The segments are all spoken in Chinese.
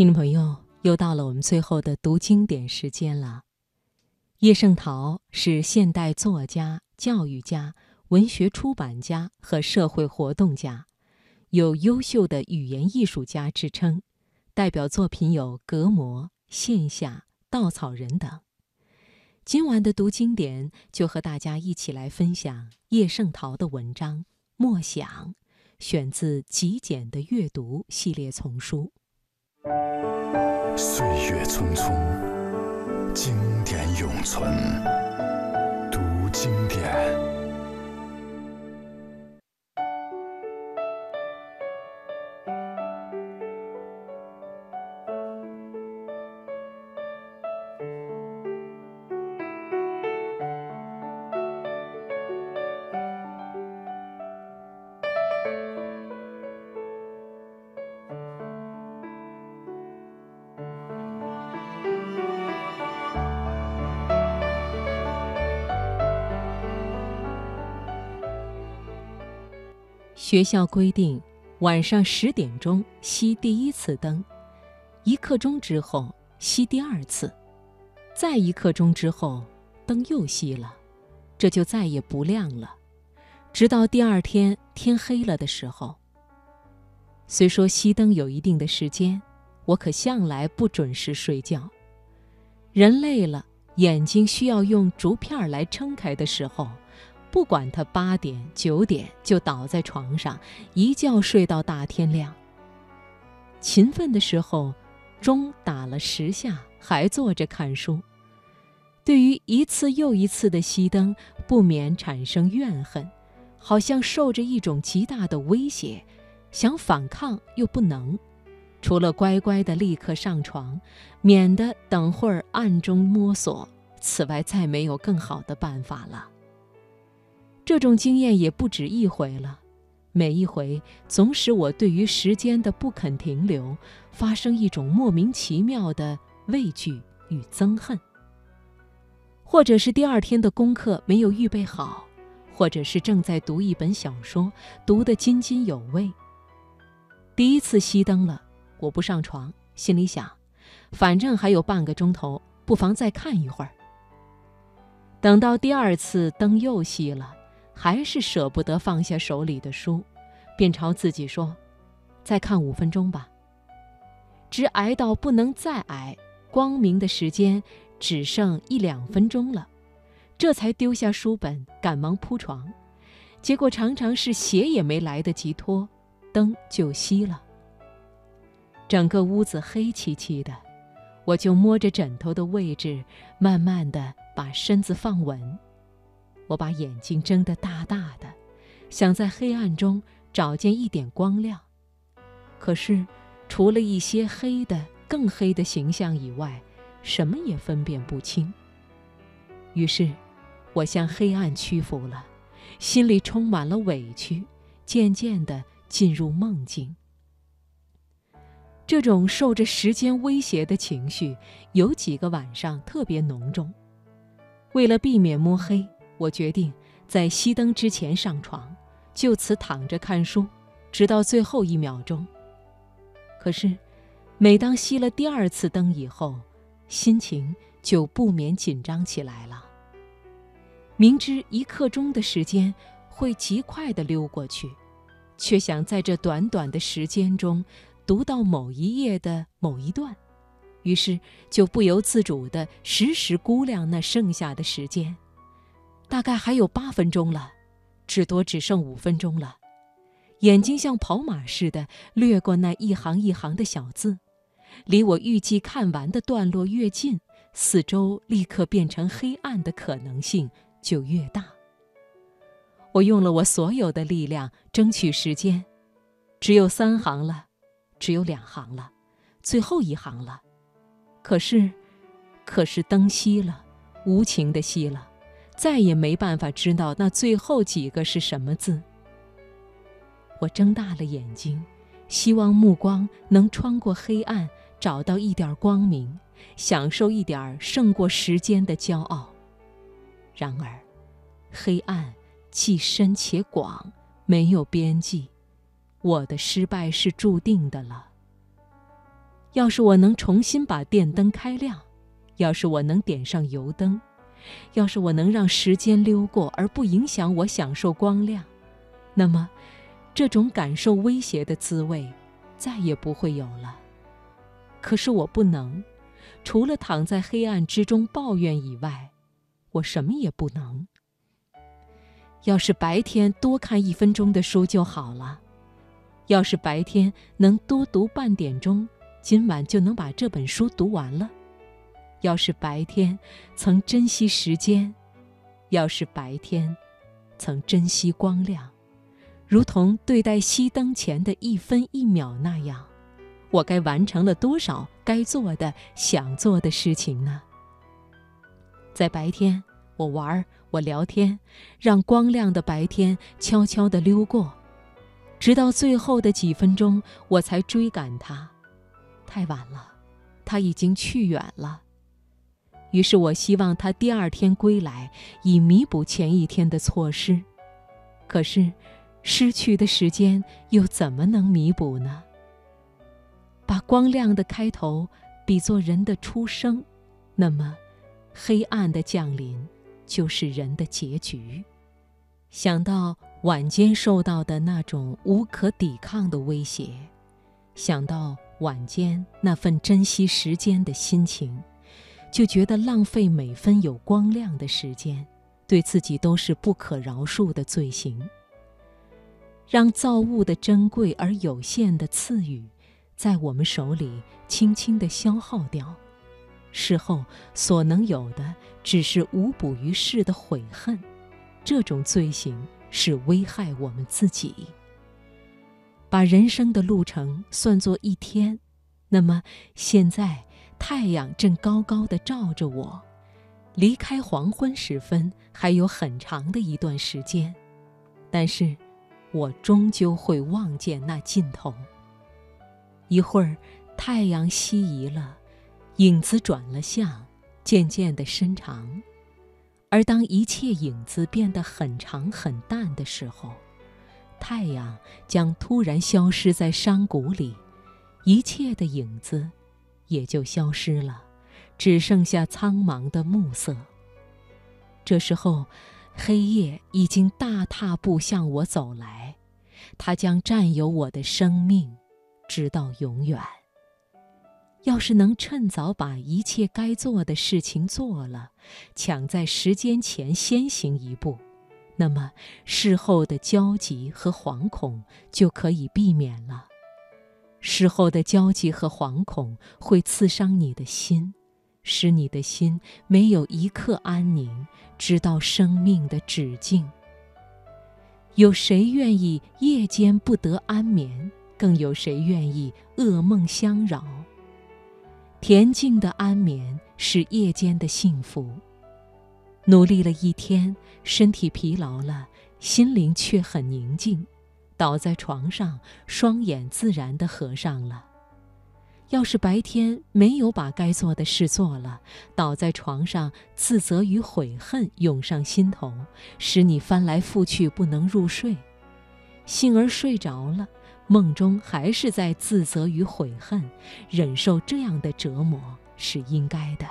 听众朋友，又到了我们最后的读经典时间了。叶圣陶是现代作家、教育家、文学出版家和社会活动家，有优秀的语言艺术家之称，代表作品有《隔膜》《线下》《稻草人》等。今晚的读经典，就和大家一起来分享叶圣陶的文章《默想》，选自《极简的阅读》系列丛书。岁月匆匆，经典永存。读经典。学校规定，晚上十点钟熄第一次灯，一刻钟之后熄第二次，再一刻钟之后灯又熄了，这就再也不亮了，直到第二天天黑了的时候。虽说熄灯有一定的时间，我可向来不准时睡觉。人累了，眼睛需要用竹片来撑开的时候。不管他八点九点就倒在床上，一觉睡到大天亮。勤奋的时候，钟打了十下，还坐着看书。对于一次又一次的熄灯，不免产生怨恨，好像受着一种极大的威胁，想反抗又不能，除了乖乖的立刻上床，免得等会儿暗中摸索，此外再没有更好的办法了。这种经验也不止一回了，每一回总使我对于时间的不肯停留发生一种莫名其妙的畏惧与憎恨。或者是第二天的功课没有预备好，或者是正在读一本小说，读得津津有味。第一次熄灯了，我不上床，心里想，反正还有半个钟头，不妨再看一会儿。等到第二次灯又熄了。还是舍不得放下手里的书，便朝自己说：“再看五分钟吧。”直挨到不能再挨，光明的时间只剩一两分钟了，这才丢下书本，赶忙铺床。结果常常是鞋也没来得及脱，灯就熄了。整个屋子黑漆漆的，我就摸着枕头的位置，慢慢的把身子放稳。我把眼睛睁得大大的，想在黑暗中找见一点光亮。可是，除了一些黑的、更黑的形象以外，什么也分辨不清。于是，我向黑暗屈服了，心里充满了委屈，渐渐地进入梦境。这种受着时间威胁的情绪，有几个晚上特别浓重。为了避免摸黑。我决定在熄灯之前上床，就此躺着看书，直到最后一秒钟。可是，每当熄了第二次灯以后，心情就不免紧张起来了。明知一刻钟的时间会极快地溜过去，却想在这短短的时间中读到某一页的某一段，于是就不由自主地时时估量那剩下的时间。大概还有八分钟了，至多只剩五分钟了。眼睛像跑马似的掠过那一行一行的小字，离我预计看完的段落越近，四周立刻变成黑暗的可能性就越大。我用了我所有的力量争取时间，只有三行了，只有两行了，最后一行了。可是，可是灯熄了，无情的熄了。再也没办法知道那最后几个是什么字。我睁大了眼睛，希望目光能穿过黑暗，找到一点光明，享受一点胜过时间的骄傲。然而，黑暗既深且广，没有边际，我的失败是注定的了。要是我能重新把电灯开亮，要是我能点上油灯，要是我能让时间溜过而不影响我享受光亮，那么，这种感受威胁的滋味再也不会有了。可是我不能，除了躺在黑暗之中抱怨以外，我什么也不能。要是白天多看一分钟的书就好了，要是白天能多读半点钟。今晚就能把这本书读完了。要是白天曾珍惜时间，要是白天曾珍惜光亮，如同对待熄灯前的一分一秒那样，我该完成了多少该做的、想做的事情呢？在白天，我玩，我聊天，让光亮的白天悄悄地溜过，直到最后的几分钟，我才追赶它。太晚了，他已经去远了。于是我希望他第二天归来，以弥补前一天的错失。可是，失去的时间又怎么能弥补呢？把光亮的开头比作人的出生，那么，黑暗的降临就是人的结局。想到晚间受到的那种无可抵抗的威胁，想到。晚间那份珍惜时间的心情，就觉得浪费每分有光亮的时间，对自己都是不可饶恕的罪行。让造物的珍贵而有限的赐予，在我们手里轻轻地消耗掉，事后所能有的只是无补于事的悔恨。这种罪行是危害我们自己。把人生的路程算作一天，那么现在太阳正高高的照着我，离开黄昏时分还有很长的一段时间，但是，我终究会望见那尽头。一会儿，太阳西移了，影子转了向，渐渐的伸长，而当一切影子变得很长很淡的时候。太阳将突然消失在山谷里，一切的影子也就消失了，只剩下苍茫的暮色。这时候，黑夜已经大踏步向我走来，它将占有我的生命，直到永远。要是能趁早把一切该做的事情做了，抢在时间前先行一步。那么，事后的焦急和惶恐就可以避免了。事后的焦急和惶恐会刺伤你的心，使你的心没有一刻安宁，直到生命的止境。有谁愿意夜间不得安眠？更有谁愿意噩梦相扰？恬静的安眠是夜间的幸福。努力了一天，身体疲劳了，心灵却很宁静，倒在床上，双眼自然地合上了。要是白天没有把该做的事做了，倒在床上，自责与悔恨涌上心头，使你翻来覆去不能入睡，幸而睡着了，梦中还是在自责与悔恨，忍受这样的折磨是应该的。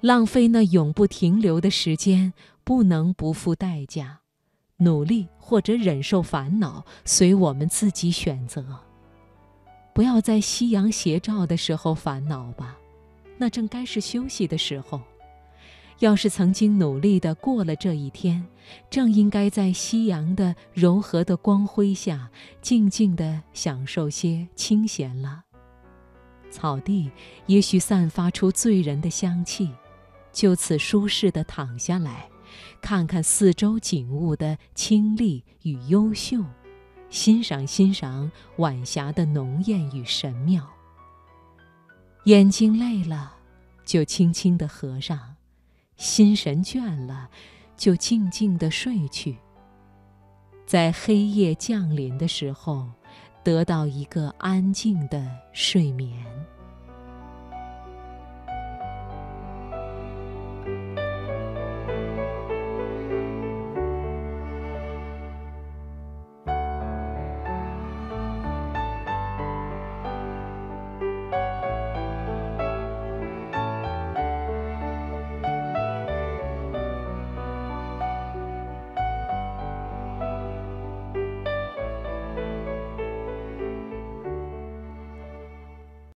浪费那永不停留的时间，不能不付代价。努力或者忍受烦恼，随我们自己选择。不要在夕阳斜照的时候烦恼吧，那正该是休息的时候。要是曾经努力的过了这一天，正应该在夕阳的柔和的光辉下，静静的享受些清闲了。草地也许散发出醉人的香气。就此舒适地躺下来，看看四周景物的清丽与优秀，欣赏欣赏晚霞的浓艳与神妙。眼睛累了，就轻轻地合上；心神倦了，就静静地睡去。在黑夜降临的时候，得到一个安静的睡眠。